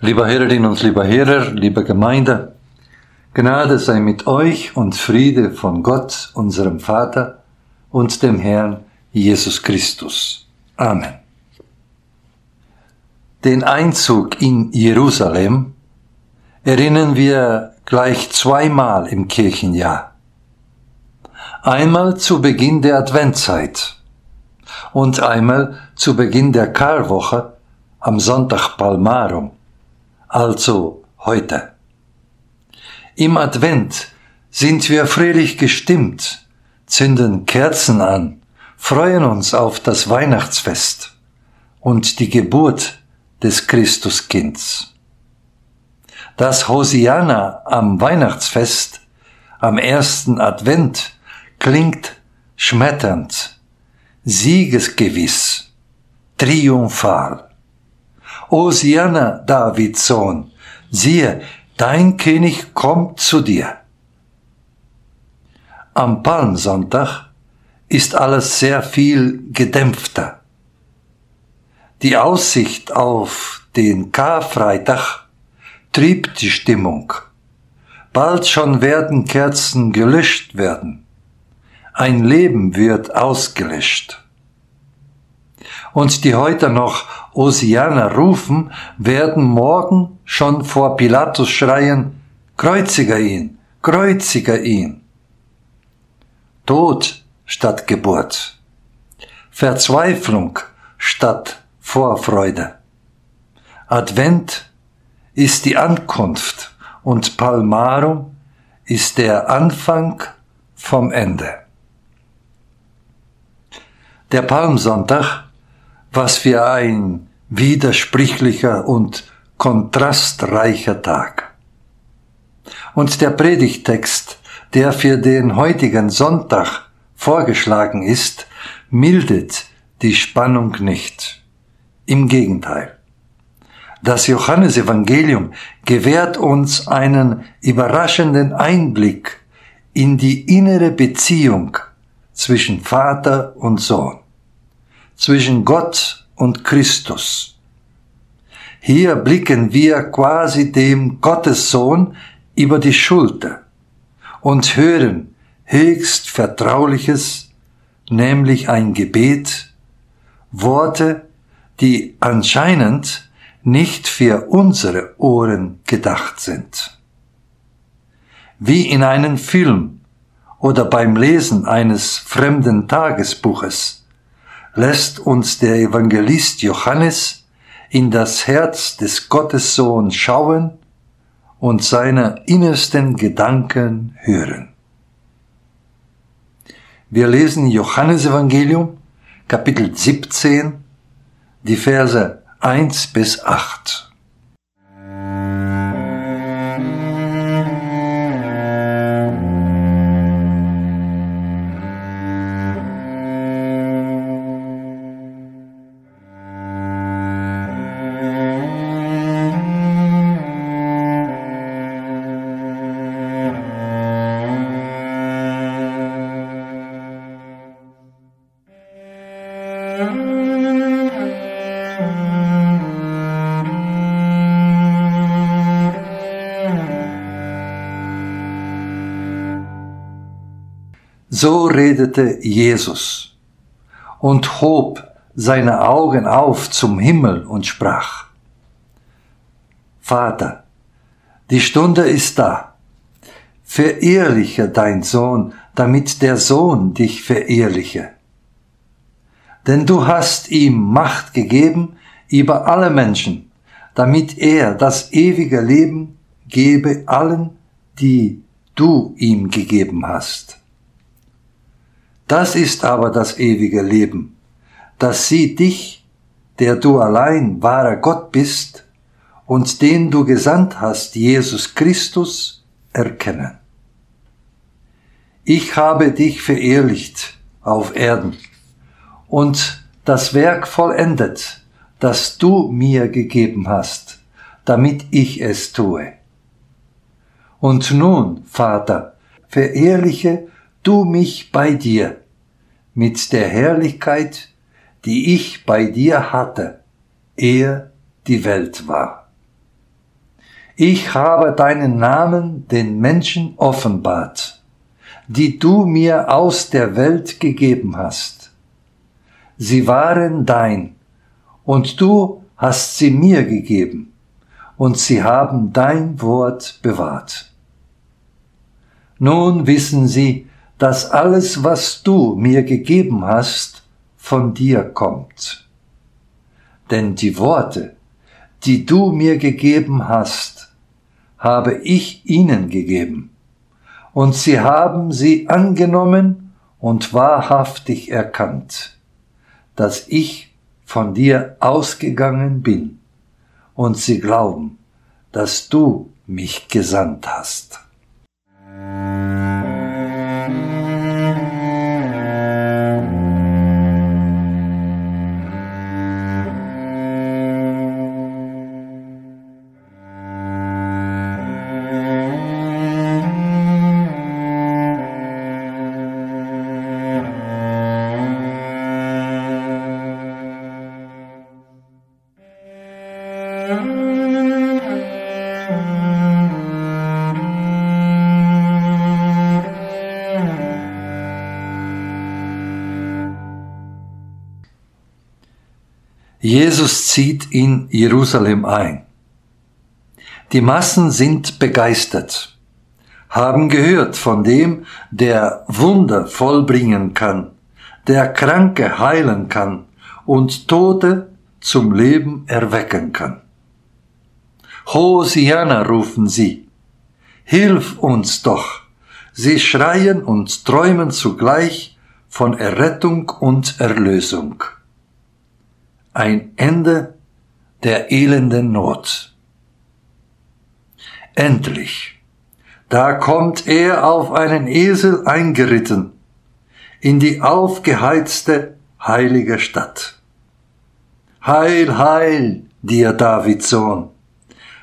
Lieber Herrin und lieber Herr, liebe Gemeinde, Gnade sei mit euch und Friede von Gott, unserem Vater und dem Herrn Jesus Christus. Amen. Den Einzug in Jerusalem erinnern wir gleich zweimal im Kirchenjahr. Einmal zu Beginn der Adventzeit und einmal zu Beginn der Karwoche am Sonntag Palmarum, also heute. Im Advent sind wir fröhlich gestimmt, zünden Kerzen an, freuen uns auf das Weihnachtsfest und die Geburt des Christuskinds. Das Hosianna am Weihnachtsfest, am ersten Advent, klingt schmetternd, siegesgewiss, triumphal. Hosianna, Davids Sohn, siehe, dein König kommt zu dir. Am Palmsonntag ist alles sehr viel gedämpfter. Die Aussicht auf den Karfreitag triebt die Stimmung. Bald schon werden Kerzen gelöscht werden. Ein Leben wird ausgelöscht. Und die heute noch Osianer rufen, werden morgen schon vor Pilatus schreien, Kreuziger ihn, kreuziger ihn. Tod statt Geburt. Verzweiflung statt Vorfreude. Advent ist die Ankunft und Palmarum ist der Anfang vom Ende. Der Palmsonntag, was für ein widersprüchlicher und kontrastreicher Tag. Und der Predigtext, der für den heutigen Sonntag vorgeschlagen ist, mildet die Spannung nicht. Im Gegenteil. Das Johannesevangelium gewährt uns einen überraschenden Einblick in die innere Beziehung zwischen Vater und Sohn, zwischen Gott und Christus. Hier blicken wir quasi dem Gottessohn über die Schulter und hören höchst Vertrauliches, nämlich ein Gebet, Worte, die anscheinend nicht für unsere Ohren gedacht sind. Wie in einem Film oder beim Lesen eines fremden Tagesbuches lässt uns der Evangelist Johannes in das Herz des Gottessohn schauen und seine innersten Gedanken hören. Wir lesen Johannes Evangelium, Kapitel 17, die Verse 1 bis 8. So redete Jesus und hob seine Augen auf zum Himmel und sprach, Vater, die Stunde ist da. Verehrliche dein Sohn, damit der Sohn dich verehrliche. Denn du hast ihm Macht gegeben über alle Menschen, damit er das ewige Leben gebe allen, die du ihm gegeben hast. Das ist aber das ewige Leben, dass sie dich, der du allein wahrer Gott bist und den du gesandt hast, Jesus Christus, erkennen. Ich habe dich verehrlicht auf Erden und das Werk vollendet, das du mir gegeben hast, damit ich es tue. Und nun, Vater, verehrliche du mich bei dir mit der Herrlichkeit, die ich bei dir hatte, ehe die Welt war. Ich habe deinen Namen den Menschen offenbart, die du mir aus der Welt gegeben hast. Sie waren dein, und du hast sie mir gegeben, und sie haben dein Wort bewahrt. Nun wissen sie, dass alles, was du mir gegeben hast, von dir kommt. Denn die Worte, die du mir gegeben hast, habe ich ihnen gegeben, und sie haben sie angenommen und wahrhaftig erkannt, dass ich von dir ausgegangen bin, und sie glauben, dass du mich gesandt hast. Jesus zieht in Jerusalem ein. Die Massen sind begeistert, haben gehört von dem, der Wunder vollbringen kann, der Kranke heilen kann und Tote zum Leben erwecken kann. Hosianna rufen sie. Hilf uns doch. Sie schreien und träumen zugleich von Errettung und Erlösung ein Ende der elenden Not. Endlich, da kommt er auf einen Esel eingeritten in die aufgeheizte heilige Stadt. Heil, heil dir, Davids Sohn,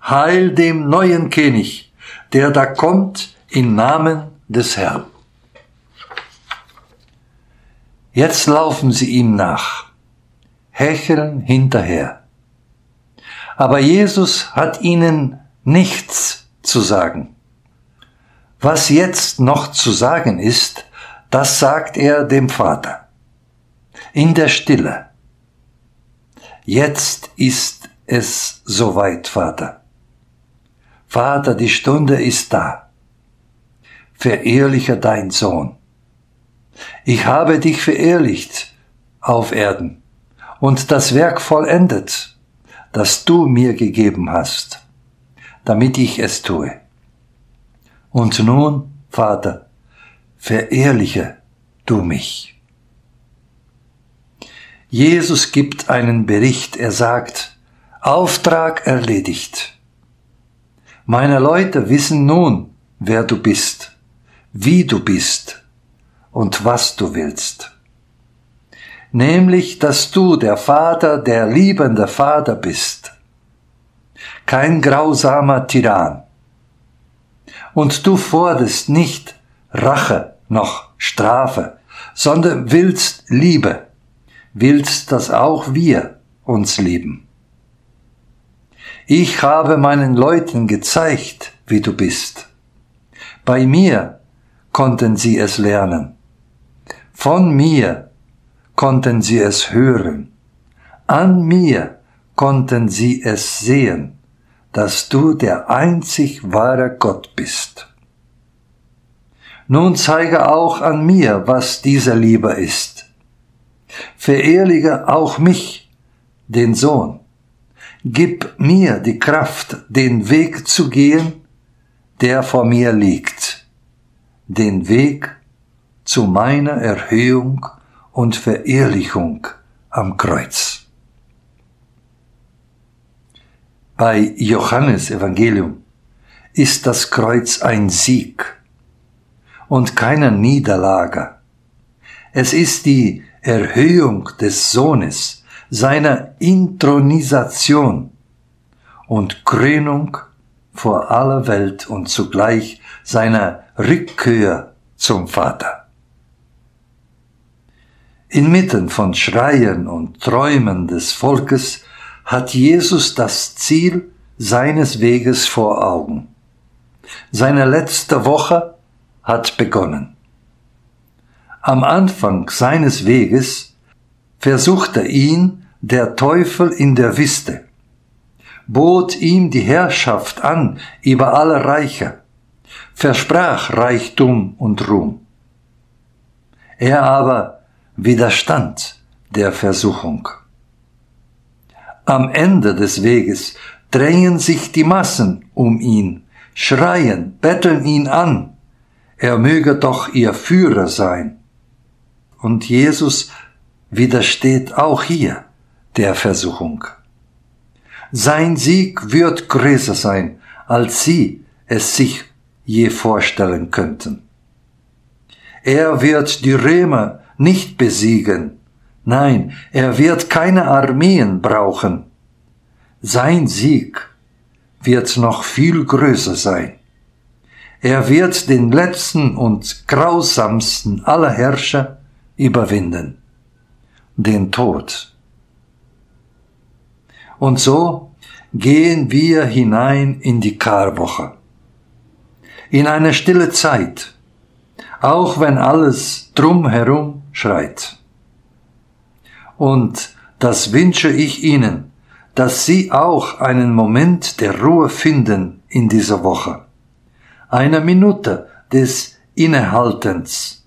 heil dem neuen König, der da kommt im Namen des Herrn. Jetzt laufen sie ihm nach hecheln hinterher. Aber Jesus hat ihnen nichts zu sagen. Was jetzt noch zu sagen ist, das sagt er dem Vater. In der Stille. Jetzt ist es soweit, Vater. Vater, die Stunde ist da. Verehrliche dein Sohn. Ich habe dich verehrlicht auf Erden und das Werk vollendet, das du mir gegeben hast, damit ich es tue. Und nun, Vater, verehrliche du mich. Jesus gibt einen Bericht, er sagt, Auftrag erledigt. Meine Leute wissen nun, wer du bist, wie du bist und was du willst nämlich dass du der Vater, der liebende Vater bist, kein grausamer Tyrann. Und du forderst nicht Rache noch Strafe, sondern willst Liebe, willst, dass auch wir uns lieben. Ich habe meinen Leuten gezeigt, wie du bist. Bei mir konnten sie es lernen. Von mir konnten sie es hören. An mir konnten sie es sehen, dass du der einzig wahre Gott bist. Nun zeige auch an mir, was diese Liebe ist. Verehrliche auch mich, den Sohn. Gib mir die Kraft, den Weg zu gehen, der vor mir liegt, den Weg zu meiner Erhöhung und Verehrlichung am Kreuz. Bei Johannes Evangelium ist das Kreuz ein Sieg und keine Niederlage. Es ist die Erhöhung des Sohnes, seiner Intronisation und Krönung vor aller Welt und zugleich seiner Rückkehr zum Vater. Inmitten von Schreien und Träumen des Volkes hat Jesus das Ziel seines Weges vor Augen. Seine letzte Woche hat begonnen. Am Anfang seines Weges versuchte ihn der Teufel in der Wüste, bot ihm die Herrschaft an über alle Reiche, versprach Reichtum und Ruhm. Er aber widerstand der Versuchung. Am Ende des Weges drängen sich die Massen um ihn, schreien, betteln ihn an, er möge doch ihr Führer sein. Und Jesus widersteht auch hier der Versuchung. Sein Sieg wird größer sein, als sie es sich je vorstellen könnten. Er wird die Römer nicht besiegen, nein, er wird keine Armeen brauchen. Sein Sieg wird noch viel größer sein. Er wird den letzten und grausamsten aller Herrscher überwinden, den Tod. Und so gehen wir hinein in die Karwoche, in eine stille Zeit, auch wenn alles drumherum schreit. Und das wünsche ich Ihnen, dass Sie auch einen Moment der Ruhe finden in dieser Woche. Eine Minute des Innehaltens,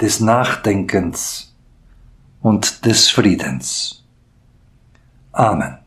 des Nachdenkens und des Friedens. Amen.